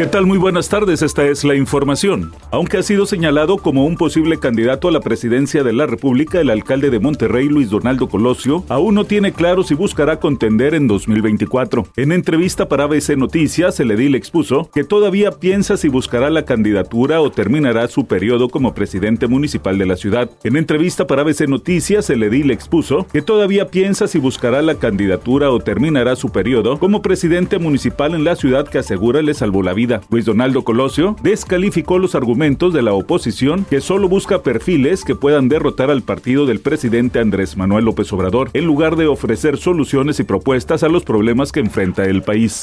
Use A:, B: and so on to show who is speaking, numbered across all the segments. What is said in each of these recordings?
A: ¿Qué tal? Muy buenas tardes, esta es la información. Aunque ha sido señalado como un posible candidato a la presidencia de la República, el alcalde de Monterrey, Luis Donaldo Colosio, aún no tiene claro si buscará contender en 2024. En entrevista para ABC Noticias, el edil expuso que todavía piensa si buscará la candidatura o terminará su periodo como presidente municipal de la ciudad. En entrevista para ABC Noticias, el edil expuso que todavía piensa si buscará la candidatura o terminará su periodo como presidente municipal en la ciudad que asegura le salvó la vida Luis Donaldo Colosio descalificó los argumentos de la oposición que solo busca perfiles que puedan derrotar al partido del presidente Andrés Manuel López Obrador, en lugar de ofrecer soluciones y propuestas a los problemas que enfrenta el país.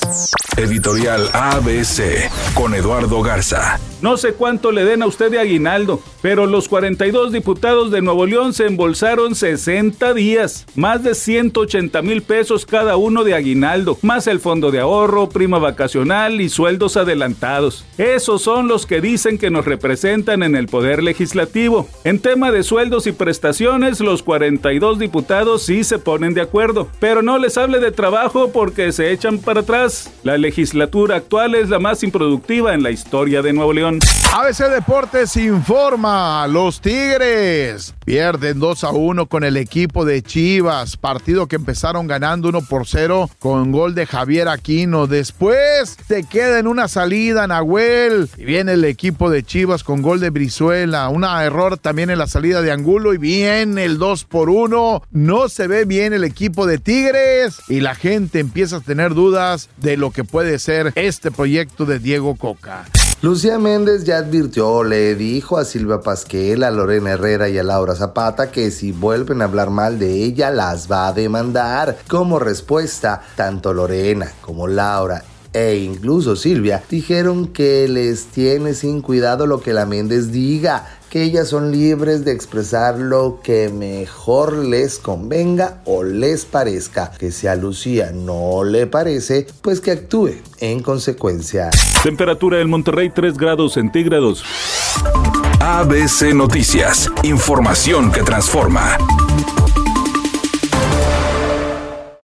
B: Editorial ABC con Eduardo Garza.
A: No sé cuánto le den a usted de aguinaldo, pero los 42 diputados de Nuevo León se embolsaron 60 días, más de 180 mil pesos cada uno de aguinaldo, más el fondo de ahorro, prima vacacional y sueldos adelantados. Esos son los que dicen que nos representan en el Poder Legislativo. En tema de sueldos y prestaciones, los 42 diputados sí se ponen de acuerdo, pero no les hable de trabajo porque se echan para atrás. La legislatura actual es la más improductiva en la historia de Nuevo León.
C: ABC Deportes informa, los Tigres pierden 2 a 1 con el equipo de Chivas, partido que empezaron ganando 1 por 0 con gol de Javier Aquino. Después se queda en una salida Nahuel y viene el equipo de Chivas con gol de Brizuela, un error también en la salida de Angulo y viene el 2 por 1. No se ve bien el equipo de Tigres y la gente empieza a tener dudas de lo que puede ser este proyecto de Diego Coca.
D: Lucía Méndez ya advirtió, le dijo a Silvia Pasquel, a Lorena Herrera y a Laura Zapata que si vuelven a hablar mal de ella las va a demandar. Como respuesta, tanto Lorena como Laura e incluso Silvia dijeron que les tiene sin cuidado lo que la Méndez diga, que ellas son libres de expresar lo que mejor les convenga o les parezca, que si a Lucía no le parece, pues que actúe en consecuencia.
A: Temperatura en Monterrey 3 grados centígrados.
B: ABC Noticias, información que transforma.